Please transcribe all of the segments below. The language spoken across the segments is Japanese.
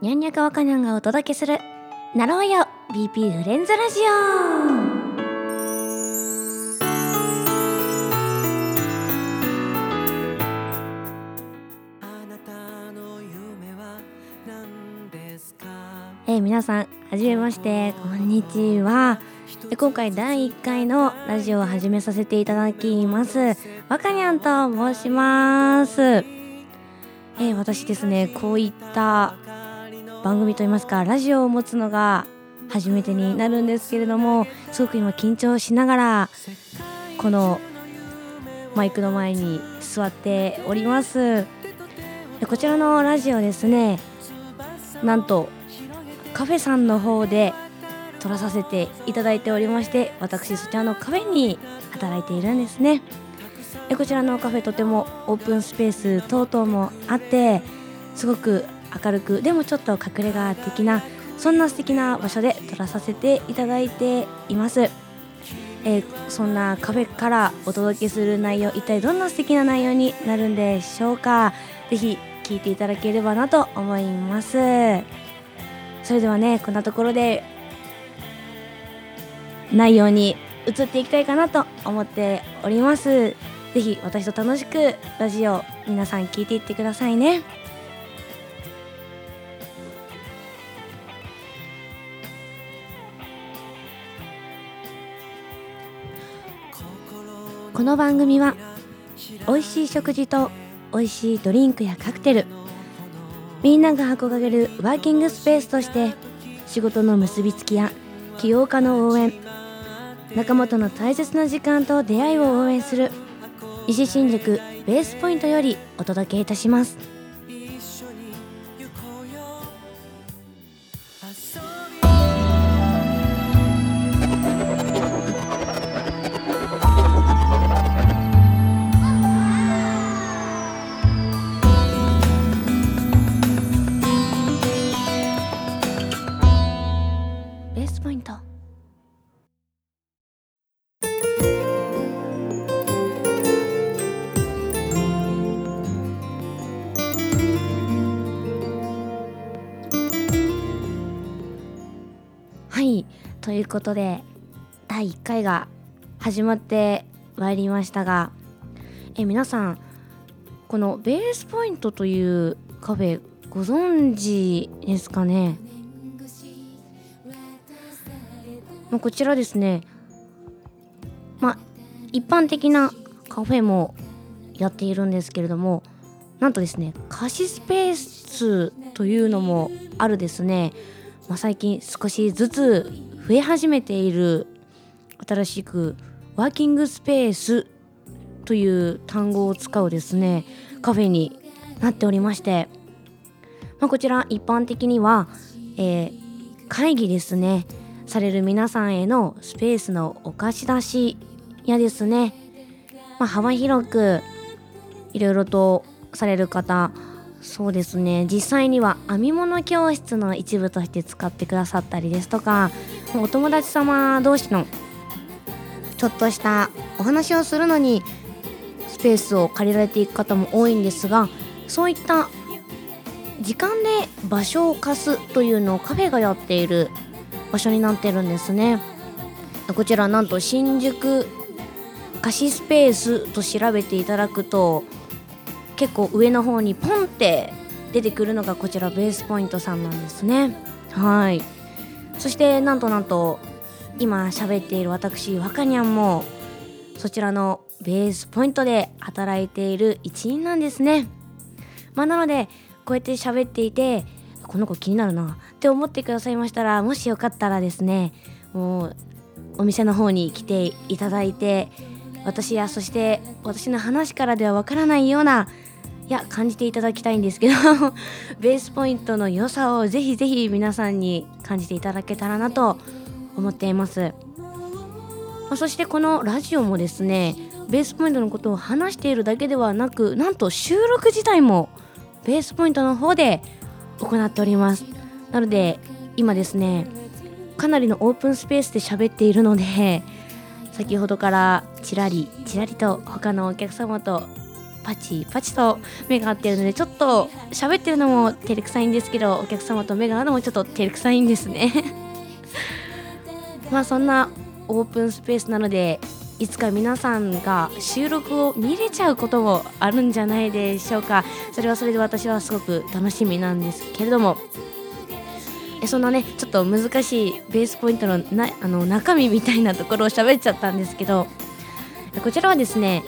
にゃんにゃかわかにゃんがお届けするなろうよ BP フレンズラジオ。えー、皆さんはじめましてこんにちは。今回第1回のラジオを始めさせていただきますわかにゃんと申します。えー、私ですねこういった番組といいますかラジオを持つのが初めてになるんですけれどもすごく今緊張しながらこのマイクの前に座っております。こちらのラジオですねなんとカフェさんの方で撮らさせていただいておりまして私そちらのカフェに働いているんですね。こちらのカフェとてもオープンスペース等々もあってすごく明るくでもちょっと隠れ家的なそんな素敵な場所で撮らさせていただいています、えー、そんなカフェからお届けする内容一体どんな素敵な内容になるんでしょうか？ぜひ聞いていただければなと思います。それではねこんなところで内容に移っていきたいかなと思っております。ぜひ私と楽しくラジオ皆さん聞いていってくださいね。この番組は美味しい食事と美味しいドリンクやカクテルみんなが憧れるワーキングスペースとして仕事の結びつきや起業家の応援仲間との大切な時間と出会いを応援する石新宿ベースポイントよりお届けいたします。ということで第1回が始まってまいりましたがえ皆さんこのベースポイントというカフェご存知ですかね？まこちらですね。まあ一般的なカフェもやっているんですけれどもなんとですね貸しスペースというのもあるですね、まあ、最近少しずつ増え始めている新しくワーキングスペースという単語を使うですねカフェになっておりまして、まあ、こちら一般的には、えー、会議ですねされる皆さんへのスペースのお貸し出しやですね、まあ、幅広くいろいろとされる方そうですね実際には編み物教室の一部として使ってくださったりですとかお友達様同士のちょっとしたお話をするのにスペースを借りられていく方も多いんですがそういった時間で場所を貸すというのをカフェがやっている場所になってるんですね。こちらなんと新宿貸しスペースと調べていただくと結構上の方にポンって出てくるのがこちらベースポイントさんなんですね。はい。そしてなんとなんと今喋っている私若にゃんもそちらのベースポイントで働いている一員なんですね。まあなのでこうやって喋っていてこの子気になるなって思ってくださいましたらもしよかったらですねもうお店の方に来ていただいて私やそして私の話からではわからないようないや感じていただきたいんですけど ベースポイントの良さをぜひぜひ皆さんに感じていただけたらなと思っています。まそしてこのラジオもですねベースポイントのことを話しているだけではなくなんと収録自体もベースポイントの方で行っております。なので今ですねかなりのオープンスペースで喋っているので先ほどからちらりちらりと他のお客様とパチパチと目が合ってるのでちょっと喋ってるのも照れくさいんですけどお客様と目が合うのもちょっと照れくさいんですね。まあそんなオープンスペースなのでいつか皆さんが収録を見れちゃうこともあるんじゃないでしょうか。それはそれで私はすごく楽しみなんですけれども。そんなねちょっと難しいベースポイントのなあの中身みたいなところを喋っちゃったんですけどこちらはですね、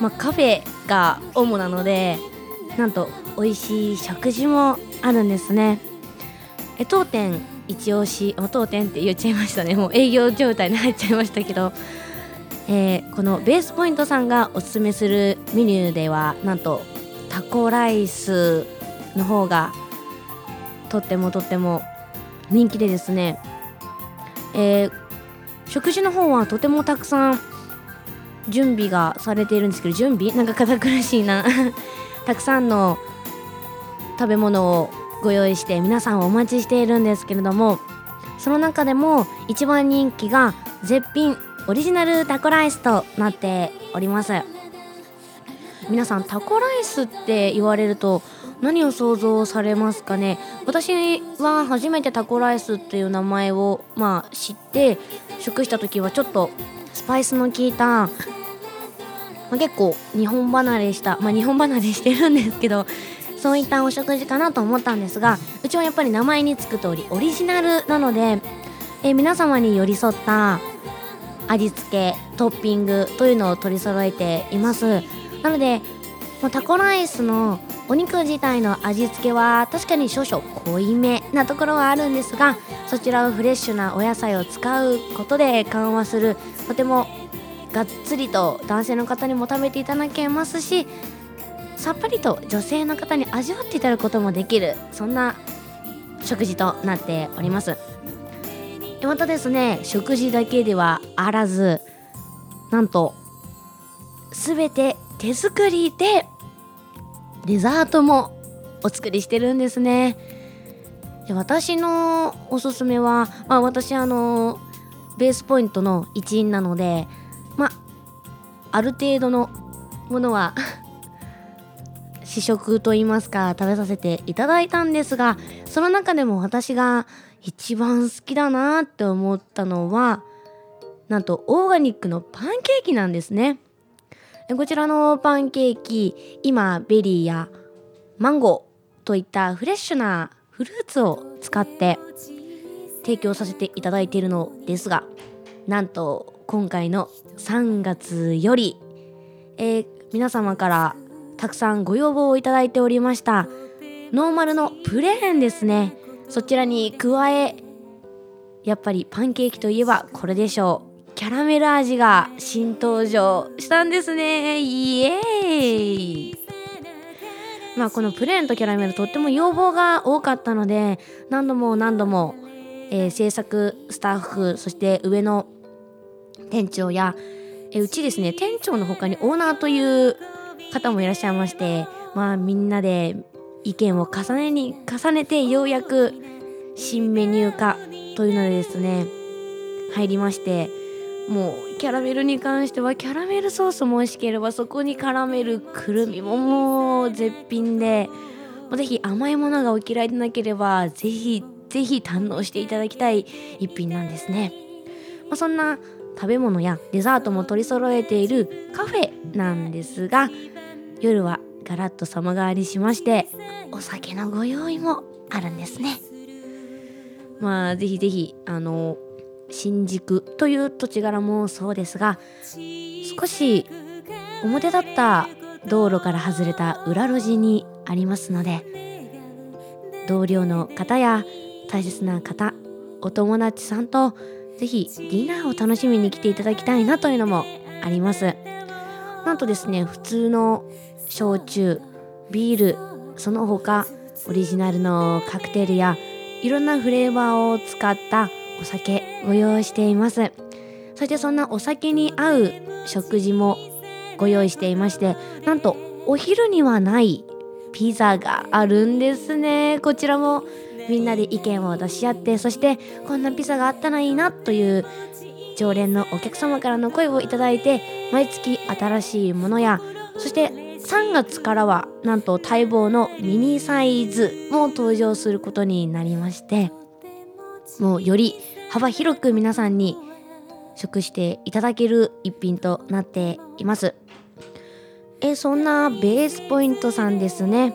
まあ、カフェが主なのでなんと美味しい食事もあるんですね。え当店一押し、当店って言っちゃいましたね。もう営業状態に入っちゃいましたけどえー、このベースポイントさんがおすすめするメニューではなんとタコライスの方がとってもとっても人気でですね、えー、食事の方はとてもたくさん準備がされているんですけど準備？なんか堅苦しいな。たくさんの食べ物をご用意して皆さんお待ちしているんですけれどもその中でも一番人気が絶品オリジナルタコライスとなっております。皆さんタコライスって言われると何を想像されますかね？私は初めてタコライスっていう名前をまあ知って食した時はちょっとスパイスの効いた、まあ、結構日本離れしたまあ日本離れしてるんですけどそういったお食事かなと思ったんですがうちはやっぱり名前につく通りオリジナルなのでえ皆様に寄り添った味付けトッピングというのを取り揃えています。なので、まあ、タコライスのお肉自体の味付けは確かに少々濃いめなところはあるんですがそちらをフレッシュなお野菜を使うことで緩和するとてもがっつりと男性の方にも食べていただけますしさっぱりと女性の方に味わっていただくこともできる。そんな食事となっております。またですね食事だけではあらずなんと全て手作りでデザートもお作りしてるんですね。で私のおすすめは、まあ、私あのベースポイントの一員なのでまあある程度のものは 試食といいますか食べさせていただいたんですがその中でも私が一番好きだなって思ったのはなんとオーガニックのパンケーキなんですね。こちらのパンケーキ今ベリーやマンゴーといったフレッシュなフルーツを使って提供させていただいているのですがなんと今回の3月より、えー、皆様からたくさんご要望をいただいておりましたノーマルのプレーンですね。そちらに加えやっぱりパンケーキといえばこれでしょう。キャラメル味が新登場したんですね。イエーイ。まあこのプレーンとキャラメルとっても要望が多かったので何度も何度も、えー、制作スタッフそして上の店長や、えー、うちですね店長の他にオーナーという方もいらっしゃいましてまあみんなで意見を重ねに重ねてようやく新メニュー化というのでですね入りましてもうキャラメルに関してはキャラメルソースも美味しければそこに絡めるくるみももう絶品でぜひ甘いものがお嫌いでなければぜひぜひ堪能していただきたい一品なんですね、まあ、そんな食べ物やデザートも取り揃えているカフェなんですが夜はガラッと様変わりしましてお酒のご用意もあるんですね。まあぜひぜひあの新宿という土地柄もそうですが少し表だった道路から外れた裏路地にありますので同僚の方や大切な方お友達さんとぜひディナーを楽しみに来ていただきたいなというのもあります。なんとですね普通の焼酎ビールその他オリジナルのカクテルやいろんなフレーバーを使ったお酒ご用意しています。そしてそんなお酒に合う食事もご用意していましてなんとお昼にはないピザがあるんですね。こちらもみんなで意見を出し合ってそしてこんなピザがあったらいいなという常連のお客様からの声をいただいて毎月新しいものやそして3月からはなんと待望のミニサイズも登場することになりましてもうより幅広く皆さんに食していただける一品となっています。えそんなベースポイントさんですね、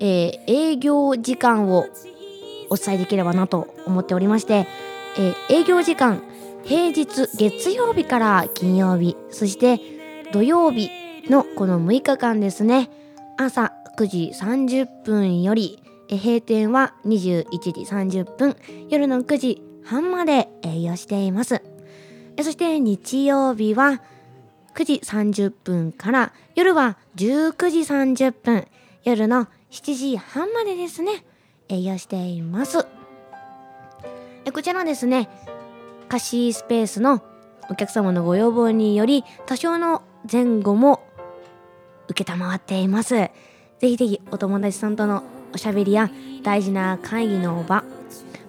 えー、営業時間をお伝えできればなと思っておりまして、えー、営業時間平日月曜日から金曜日そして土曜日のこの6日間ですね。朝9時30分より閉店は21時30分夜の9時半まで営業していますそして日曜日は9時30分から夜は19時30分夜の7時半までですね営業していますこちらですね貸しスペースのお客様のご要望により多少の前後も承っています。ぜひぜひお友達さんとのおしゃべりや大事な会議の場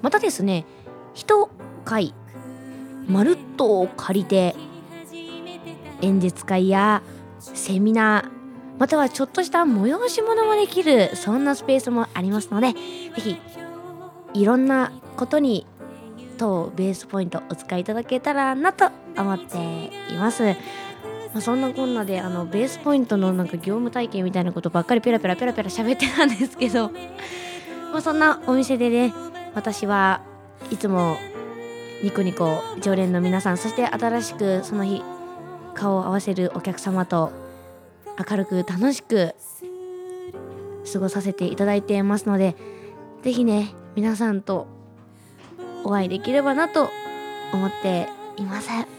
またですね一回まるっと借りて演説会やセミナーまたはちょっとした催し物もできるそんなスペースもありますのでぜひいろんなことに当ベースポイントお使いいただけたらなと思っています。まあ、そんなこんなであのベースポイントのなんか業務体験みたいなことばっかりペラペラペラペラ喋ってたんですけど まあそんなお店でね私はいつもニコニコ常連の皆さんそして新しくその日顔を合わせるお客様と明るく楽しく過ごさせていただいていますので是非ね皆さんとお会いできればなと思っています。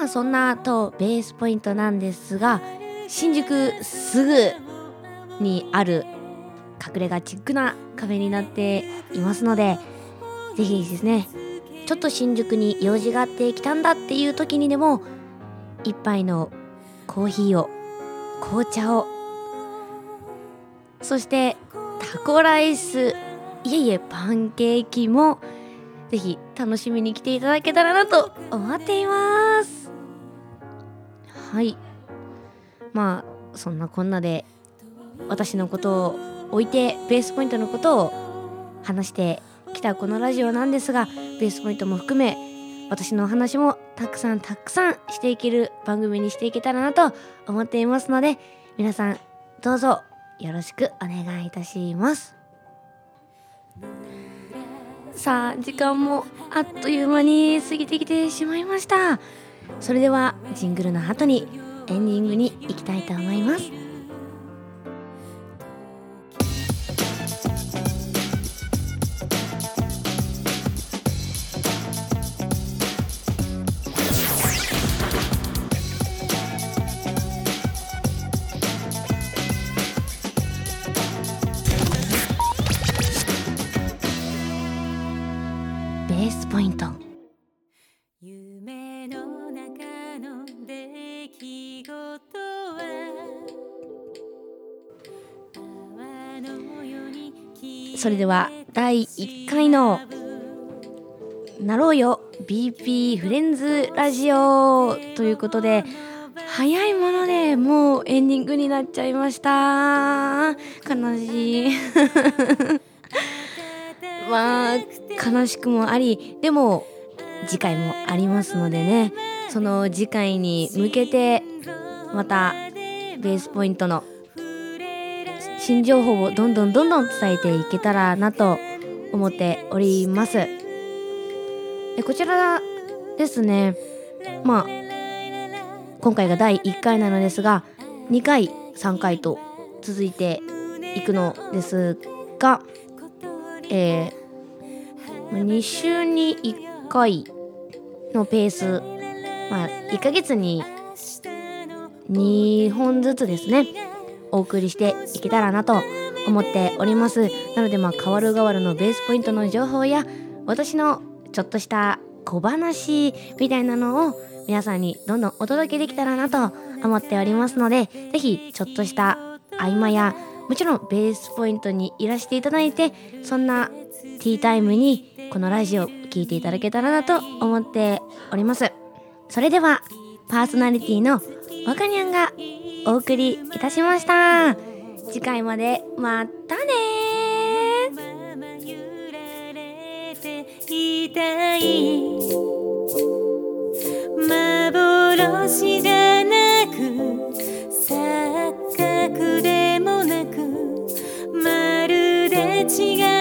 まあそんなとベースポイントなんですが新宿すぐにある隠れ家チックなカフェになっていますので是非ですねちょっと新宿に用事があって来たんだっていう時にでも一杯のコーヒーを紅茶をそしてタコライスいえいえパンケーキもぜひ楽しみに来ていただけたらなと思っています。はい。まあそんなこんなで私のことを置いてベースポイントのことを話してきたこのラジオなんですがベースポイントも含め私のお話もたくさんたくさんしていける番組にしていけたらなと思っていますので皆さんどうぞよろしくお願いいたします。さあ時間もあっという間に過ぎてきてしまいました。それではジングルの後にエンディングに行きたいと思います。それでは第1回の「なろうよ BP フレンズラジオ」ということで早いものでもうエンディングになっちゃいました。悲しい。まあ悲しくもありでも次回もありますのでね。その次回に向けてまたベースポイントの新情報をどんどんどんどん伝えていけたらなと思っております。でこちらですね。まあ今回が第1回なのですが2回3回と続いていくのですがえー、2週に1回のペースまあ1ヶ月に2本ずつですね。お送りしていけたらなと思っておりますなのでまあ変わる変わるのベースポイントの情報や私のちょっとした小話みたいなのを皆さんにどんどんお届けできたらなと思っております。ので是非ちょっとした合間やもちろんベースポイントにいらしていただいてそんなティータイムにこのラジオ聴いていただけたらなと思っておりますそれではパーソナリティの若にゃんがお送りいたしました。次回までまたねいたい幻じゃなく錯覚でもなくまるで違う